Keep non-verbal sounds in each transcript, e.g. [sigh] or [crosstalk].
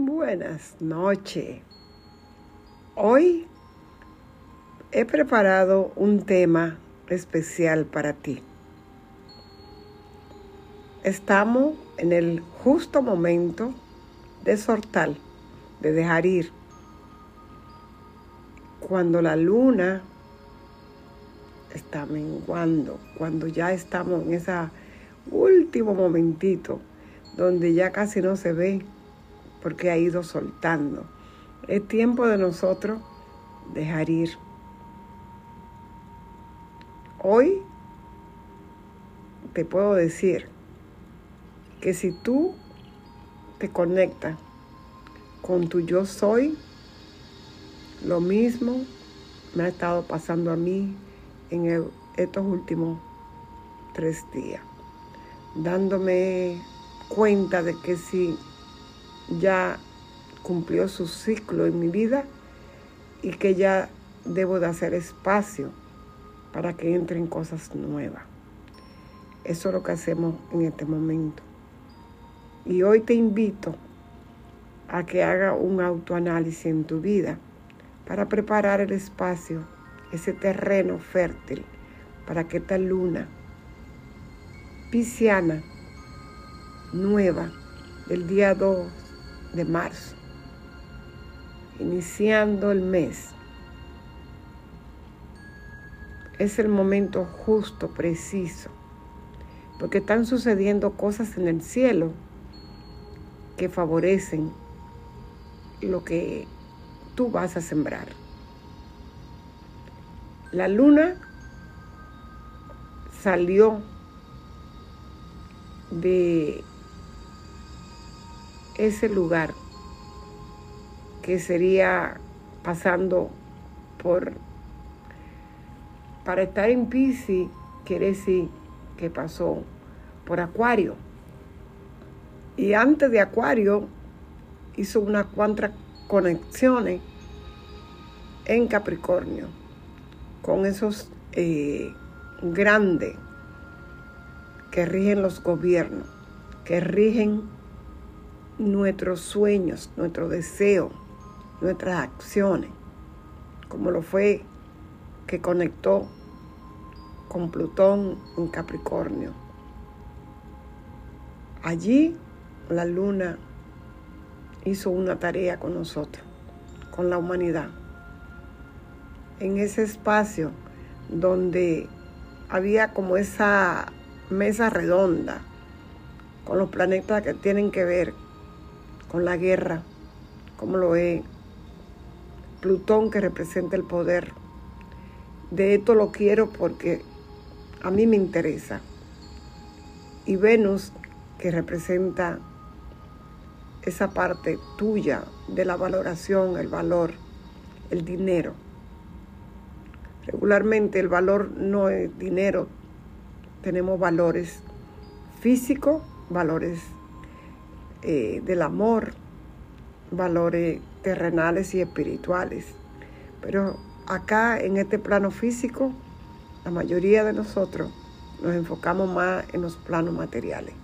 Buenas noches. Hoy he preparado un tema especial para ti. Estamos en el justo momento de soltar, de dejar ir. Cuando la luna está menguando, cuando ya estamos en ese último momentito donde ya casi no se ve porque ha ido soltando. Es tiempo de nosotros dejar ir. Hoy te puedo decir que si tú te conectas con tu yo soy, lo mismo me ha estado pasando a mí en estos últimos tres días, dándome cuenta de que si ya cumplió su ciclo en mi vida y que ya debo de hacer espacio para que entren cosas nuevas. Eso es lo que hacemos en este momento. Y hoy te invito a que haga un autoanálisis en tu vida para preparar el espacio, ese terreno fértil, para que esta luna pisciana nueva del día 2 de marzo, iniciando el mes, es el momento justo, preciso, porque están sucediendo cosas en el cielo que favorecen lo que tú vas a sembrar. La luna salió de ese lugar que sería pasando por para estar en Pisces quiere decir que pasó por Acuario. Y antes de Acuario hizo unas cuantas conexiones en Capricornio con esos eh, grandes que rigen los gobiernos, que rigen nuestros sueños, nuestro deseo, nuestras acciones, como lo fue que conectó con Plutón en Capricornio. Allí la luna hizo una tarea con nosotros, con la humanidad. En ese espacio donde había como esa mesa redonda con los planetas que tienen que ver con la guerra, como lo es Plutón que representa el poder. De esto lo quiero porque a mí me interesa. Y Venus que representa esa parte tuya de la valoración, el valor, el dinero. Regularmente el valor no es dinero, tenemos valores físicos, valores eh, del amor, valores terrenales y espirituales. Pero acá en este plano físico, la mayoría de nosotros nos enfocamos más en los planos materiales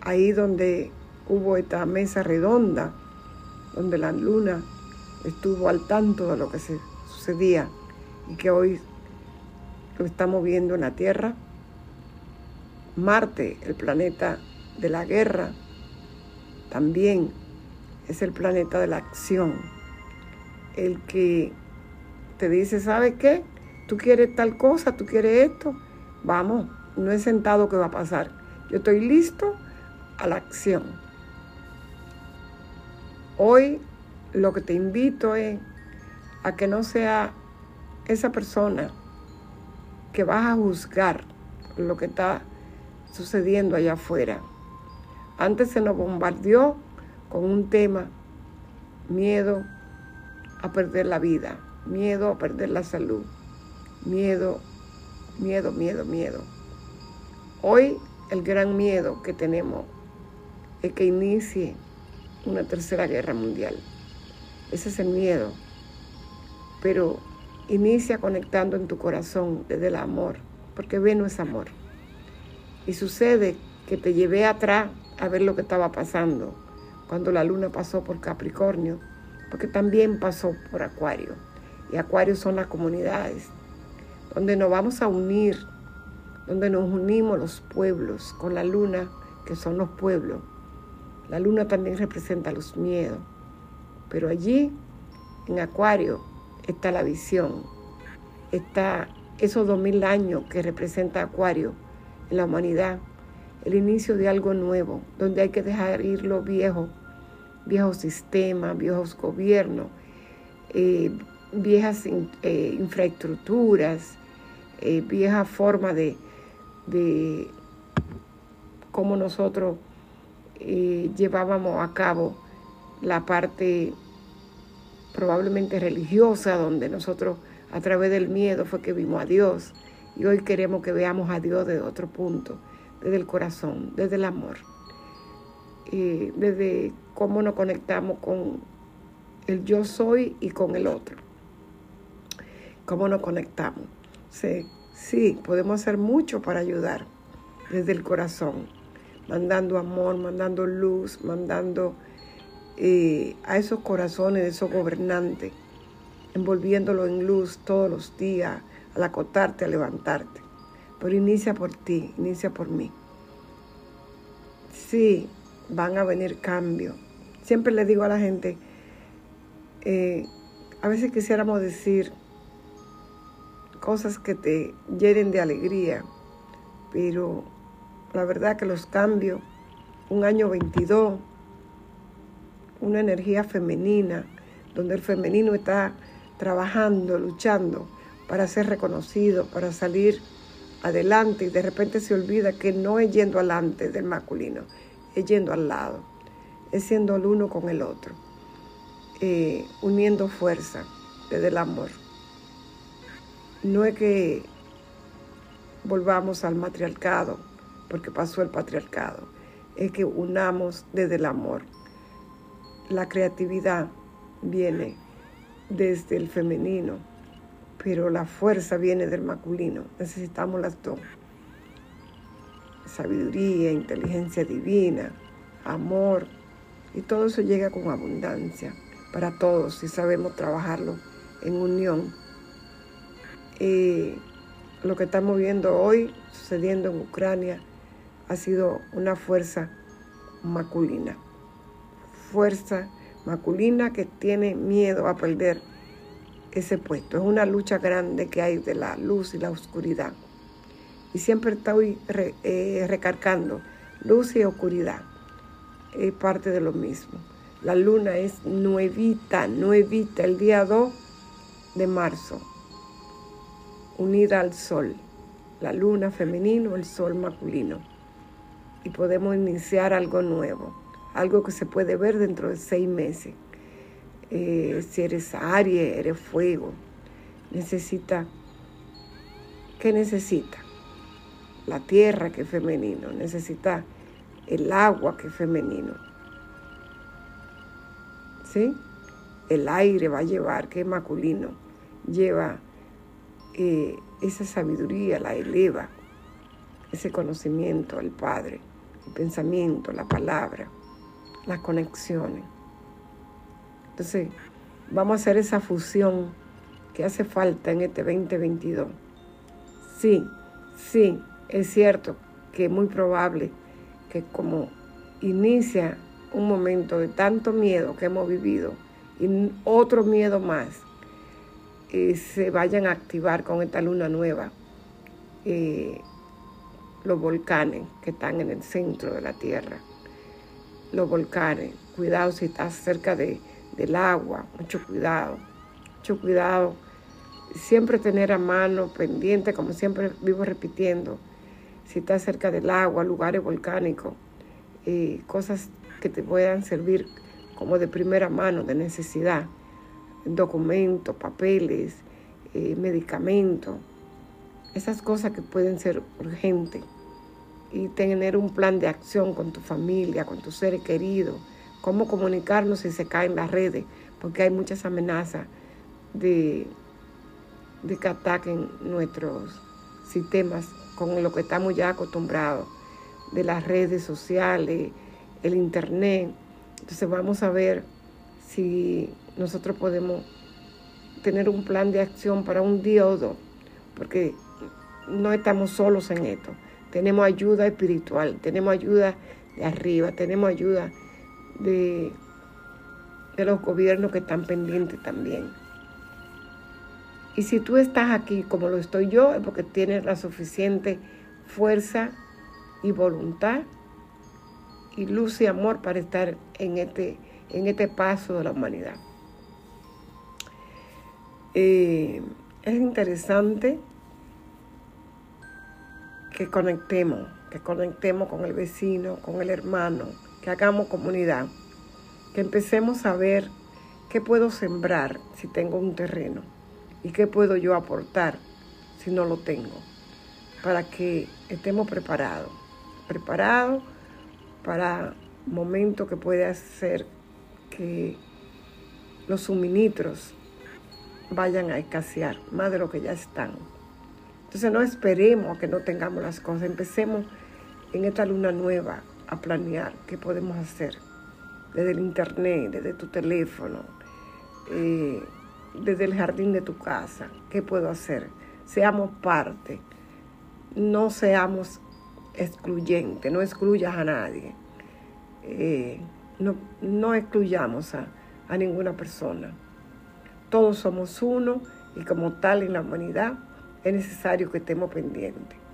ahí donde hubo esta mesa redonda, donde la luna estuvo al tanto de lo que se sucedía y que hoy lo estamos viendo en la Tierra. Marte, el planeta de la guerra, también es el planeta de la acción, el que te dice, ¿sabes qué? Tú quieres tal cosa, tú quieres esto, vamos, no he sentado qué va a pasar. Yo estoy listo a la acción. Hoy lo que te invito es a que no sea esa persona que vas a juzgar lo que está sucediendo allá afuera. Antes se nos bombardeó con un tema, miedo a perder la vida, miedo a perder la salud, miedo, miedo, miedo, miedo. Hoy el gran miedo que tenemos es que inicie una tercera guerra mundial. Ese es el miedo. Pero inicia conectando en tu corazón desde el amor, porque no es amor. Y sucede que te llevé atrás a ver lo que estaba pasando, cuando la luna pasó por Capricornio, porque también pasó por Acuario. Y Acuario son las comunidades, donde nos vamos a unir, donde nos unimos los pueblos con la luna, que son los pueblos. La luna también representa los miedos, pero allí, en Acuario, está la visión, está esos dos mil años que representa Acuario en la humanidad, el inicio de algo nuevo, donde hay que dejar ir lo viejo, viejos sistemas, viejos gobiernos, eh, viejas eh, infraestructuras, eh, vieja forma de, de cómo nosotros llevábamos a cabo la parte probablemente religiosa, donde nosotros a través del miedo fue que vimos a Dios. Y hoy queremos que veamos a Dios desde otro punto, desde el corazón, desde el amor, desde cómo nos conectamos con el yo soy y con el otro. Cómo nos conectamos. Sí, sí, podemos hacer mucho para ayudar desde el corazón, mandando amor, mandando luz, mandando eh, a esos corazones de esos gobernantes envolviéndolo en luz todos los días, al acotarte, a levantarte. Pero inicia por ti, inicia por mí. Sí, van a venir cambios. Siempre le digo a la gente, eh, a veces quisiéramos decir cosas que te llenen de alegría, pero la verdad que los cambios, un año 22, una energía femenina, donde el femenino está trabajando, luchando para ser reconocido, para salir adelante y de repente se olvida que no es yendo adelante del masculino, es yendo al lado, es siendo el uno con el otro, eh, uniendo fuerza desde el amor. No es que volvamos al matriarcado, porque pasó el patriarcado, es que unamos desde el amor. La creatividad viene desde el femenino, pero la fuerza viene del masculino. Necesitamos las dos. Sabiduría, inteligencia divina, amor, y todo eso llega con abundancia para todos si sabemos trabajarlo en unión. lo que estamos viendo hoy sucediendo en Ucrania ha sido una fuerza masculina. Fuerza masculina que tiene miedo a perder ese puesto. Es una lucha grande que hay de la luz y la oscuridad. Y siempre estoy eh, recargando luz y oscuridad. Es parte de lo mismo. La luna es nuevita, nuevita, el día 2 de marzo, unida al sol. La luna femenino, el sol masculino. Y podemos iniciar algo nuevo algo que se puede ver dentro de seis meses. Eh, si eres Aries, eres fuego, necesita, ¿qué necesita? La tierra que es femenino, necesita el agua que es femenino. ¿Sí? El aire va a llevar, que es masculino, lleva eh, esa sabiduría, la eleva, ese conocimiento al Padre, el pensamiento, la palabra las conexiones. Entonces, vamos a hacer esa fusión que hace falta en este 2022. Sí, sí, es cierto que es muy probable que como inicia un momento de tanto miedo que hemos vivido y otro miedo más, eh, se vayan a activar con esta luna nueva eh, los volcanes que están en el centro de la Tierra los volcanes. Cuidado si estás cerca de, del agua, mucho cuidado, mucho cuidado. Siempre tener a mano pendiente, como siempre vivo repitiendo, si estás cerca del agua, lugares volcánicos, eh, cosas que te puedan servir como de primera mano, de necesidad, documentos, papeles, eh, medicamentos, esas cosas que pueden ser urgentes y tener un plan de acción con tu familia, con tus seres queridos, cómo comunicarnos si se caen las redes, porque hay muchas amenazas de, de que ataquen nuestros sistemas con lo que estamos ya acostumbrados, de las redes sociales, el internet, Entonces vamos a ver si nosotros podemos tener un plan de acción para un día o dos, porque no estamos solos en esto. Tenemos ayuda espiritual, tenemos ayuda de arriba, tenemos ayuda de, de los gobiernos que están pendientes también. Y si tú estás aquí como lo estoy yo, es porque tienes la suficiente fuerza y voluntad y luz y amor para estar en este, en este paso de la humanidad. Eh, es interesante que conectemos, que conectemos con el vecino, con el hermano, que hagamos comunidad, que empecemos a ver qué puedo sembrar si tengo un terreno y qué puedo yo aportar si no lo tengo, para que estemos preparados, preparados para momentos que puede hacer que los suministros vayan a escasear más de lo que ya están. Entonces no esperemos a que no tengamos las cosas, empecemos en esta luna nueva a planear qué podemos hacer desde el internet, desde tu teléfono, eh, desde el jardín de tu casa, qué puedo hacer. Seamos parte, no seamos excluyentes, no excluyas a nadie, eh, no, no, excluyamos a, a ninguna persona. Todos somos uno y como tal en la humanidad es necesario que estemos pendientes.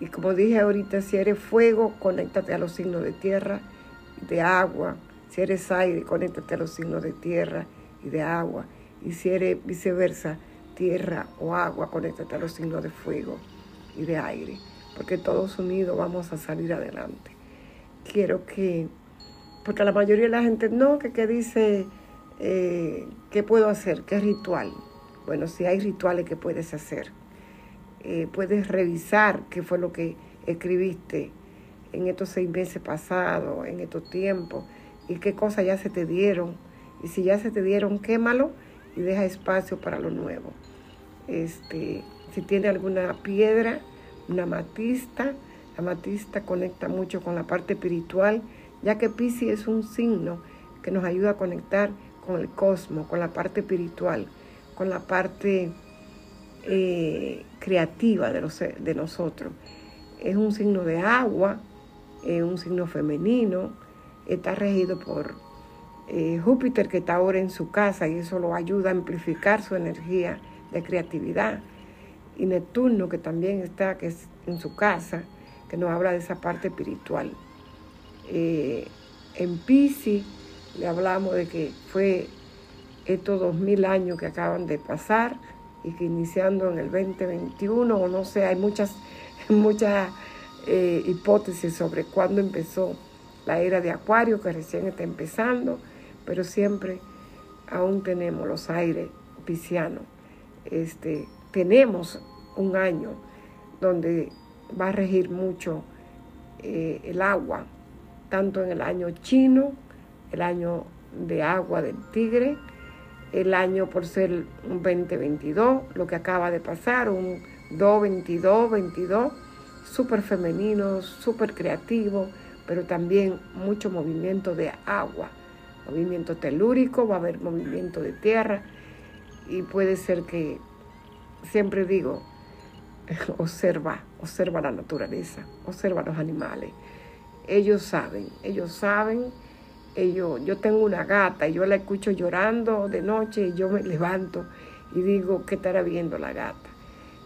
Y como dije ahorita, si eres fuego, conéctate a los signos de tierra y de agua. Si eres aire, conéctate a los signos de tierra y de agua. Y si eres viceversa, tierra o agua, conéctate a los signos de fuego y de aire. Porque todos unidos vamos a salir adelante. Quiero que, porque la mayoría de la gente no, que, que dice eh, ¿qué puedo hacer? ¿Qué ritual? Bueno, si hay rituales que puedes hacer, eh, puedes revisar qué fue lo que escribiste en estos seis meses pasados, en estos tiempos, y qué cosas ya se te dieron. Y si ya se te dieron, quémalo y deja espacio para lo nuevo. Este, si tiene alguna piedra, una matista, la matista conecta mucho con la parte espiritual, ya que Pisces es un signo que nos ayuda a conectar con el cosmos, con la parte espiritual, con la parte eh, creativa de, los, de nosotros. Es un signo de agua, es un signo femenino, está regido por eh, Júpiter que está ahora en su casa y eso lo ayuda a amplificar su energía de creatividad. Y Neptuno que también está que es en su casa, que nos habla de esa parte espiritual. Eh, en Pisces le hablamos de que fue estos dos mil años que acaban de pasar y que iniciando en el 2021, o no sé, hay muchas, [laughs] muchas eh, hipótesis sobre cuándo empezó la era de Acuario, que recién está empezando, pero siempre aún tenemos los aires piscianos. Este, tenemos un año donde va a regir mucho eh, el agua, tanto en el año chino el año de agua del tigre, el año por ser un 2022, lo que acaba de pasar, un 222, 22, súper femenino, súper creativo, pero también mucho movimiento de agua, movimiento telúrico, va a haber movimiento de tierra y puede ser que, siempre digo, [laughs] observa, observa la naturaleza, observa los animales. Ellos saben, ellos saben yo tengo una gata y yo la escucho llorando de noche y yo me levanto y digo, ¿qué estará viendo la gata?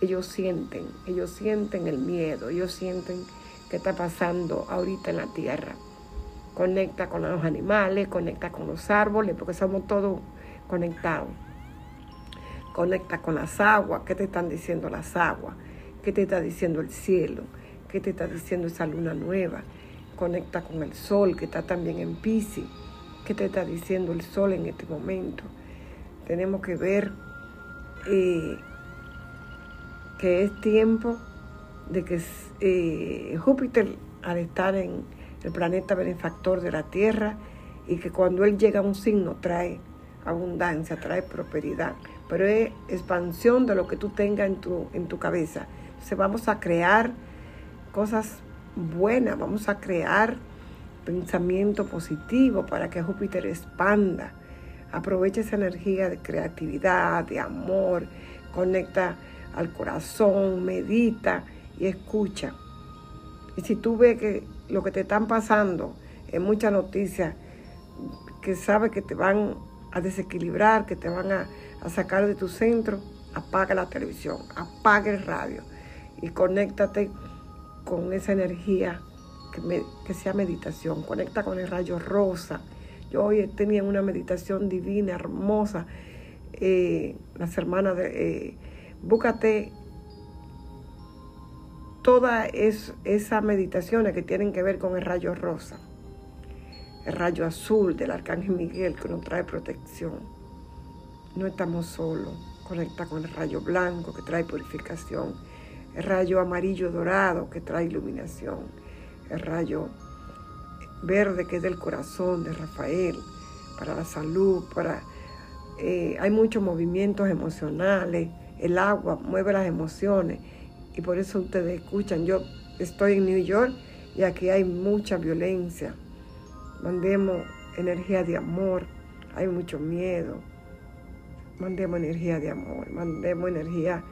Ellos sienten, ellos sienten el miedo, ellos sienten qué está pasando ahorita en la tierra. Conecta con los animales, conecta con los árboles, porque somos todos conectados. Conecta con las aguas, ¿qué te están diciendo las aguas? ¿Qué te está diciendo el cielo? ¿Qué te está diciendo esa luna nueva? Conecta con el sol que está también en Pisces. ¿Qué te está diciendo el sol en este momento? Tenemos que ver eh, que es tiempo de que eh, Júpiter, al estar en el planeta benefactor de la Tierra, y que cuando él llega a un signo trae abundancia, trae prosperidad, pero es expansión de lo que tú tengas en tu, en tu cabeza. Entonces vamos a crear cosas buena, vamos a crear pensamiento positivo para que Júpiter expanda. Aprovecha esa energía de creatividad, de amor, conecta al corazón, medita y escucha. Y si tú ves que lo que te están pasando es mucha noticia, que sabes que te van a desequilibrar, que te van a, a sacar de tu centro, apaga la televisión, apaga el radio y conéctate con esa energía que, sea meditación, conecta con el rayo rosa. Yo hoy tenía una meditación divina, hermosa. Eh, las hermanas de... Eh, búscate todas esas meditaciones que tienen que ver con el rayo rosa, el rayo azul del arcángel Miguel que nos trae protección. No estamos solos. Conecta con el rayo blanco que trae purificación, el rayo amarillo dorado que trae iluminación el rayo verde que es del corazón de Rafael, para la salud, para... Eh, hay muchos movimientos emocionales, el agua mueve las emociones y por eso ustedes escuchan, yo estoy en New York y aquí hay mucha violencia. Mandemos energía de amor, hay mucho miedo. Mandemos energía de amor, mandemos energía,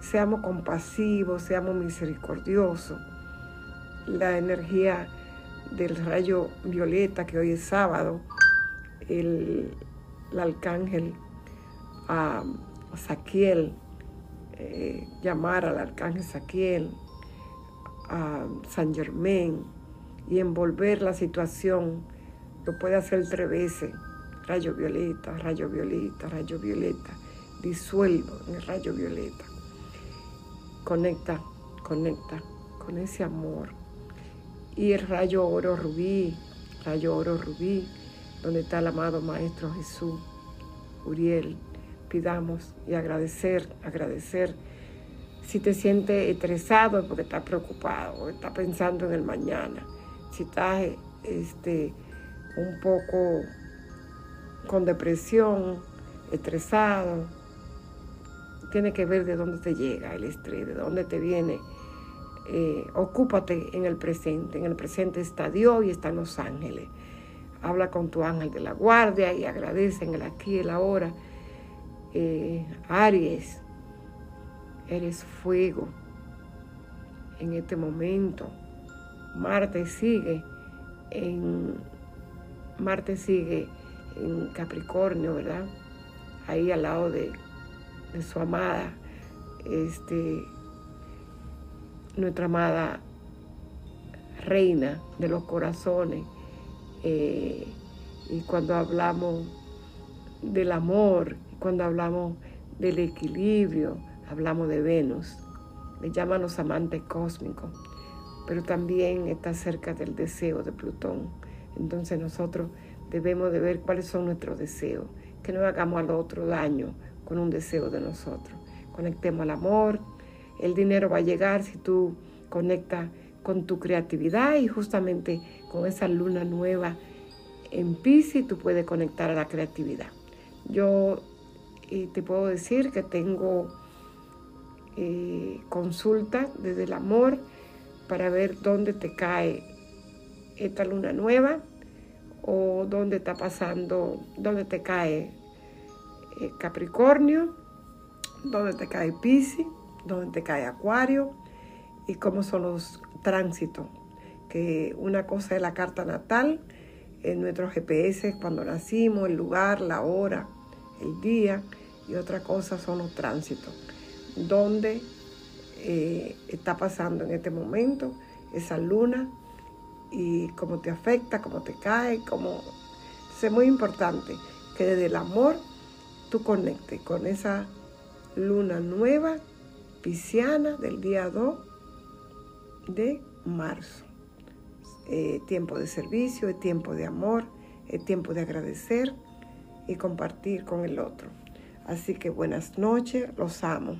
seamos compasivos, seamos misericordiosos la energía del rayo violeta, que hoy es sábado, el, arcángel a Saquiel, eh, llamar al arcángel Saquiel, a San Germain y envolver la situación, lo puede hacer tres veces, rayo violeta, rayo violeta, rayo violeta, disuelvo en el rayo violeta. Conecta, conecta con ese amor y el rayo oro rubí, rayo oro rubí, donde está el amado Maestro Jesús, Uriel. Pidamos y agradecer, agradecer. Si te sientes estresado es porque estás preocupado, estás pensando en el mañana. Si estás este, un poco con depresión, estresado, tiene que ver de dónde te llega el estrés, de dónde te viene eh, ocúpate en el presente. En el presente está Dios y están los ángeles. Habla con tu ángel de la guardia y agradece en el aquí y el ahora. Eh, Aries, eres fuego en este momento. Marte sigue en Marte sigue en Capricornio, ¿verdad? Ahí al lado de, de su amada. Este, nuestra amada reina de los corazones. Eh, y cuando hablamos del amor, cuando hablamos del equilibrio, hablamos de Venus. Le llaman los amantes cósmicos, pero también está cerca del deseo de Plutón. Entonces nosotros debemos de ver cuáles son nuestros deseos, que no hagamos al otro daño con un deseo de nosotros. Conectemos al amor, el dinero va a llegar si tú conectas con tu creatividad y justamente con esa luna nueva en Pisces tú puedes conectar a la creatividad. Yo te puedo decir que tengo eh, consulta desde el amor para ver dónde te cae esta luna nueva o dónde está pasando, dónde te cae eh, Capricornio, dónde te cae Pisces donde te cae Acuario y cómo son los tránsitos. Que una cosa es la carta natal, en nuestro GPS cuando nacimos, el lugar, la hora, el día, y otra cosa son los tránsitos, donde eh, está pasando en este momento esa luna y cómo te afecta, cómo te cae, cómo... Es muy importante que desde el amor tú conectes con esa luna nueva pisciana del día 2 de marzo. Eh, tiempo de servicio, es tiempo de amor, es tiempo de agradecer y compartir con el otro. Así que buenas noches, los amo.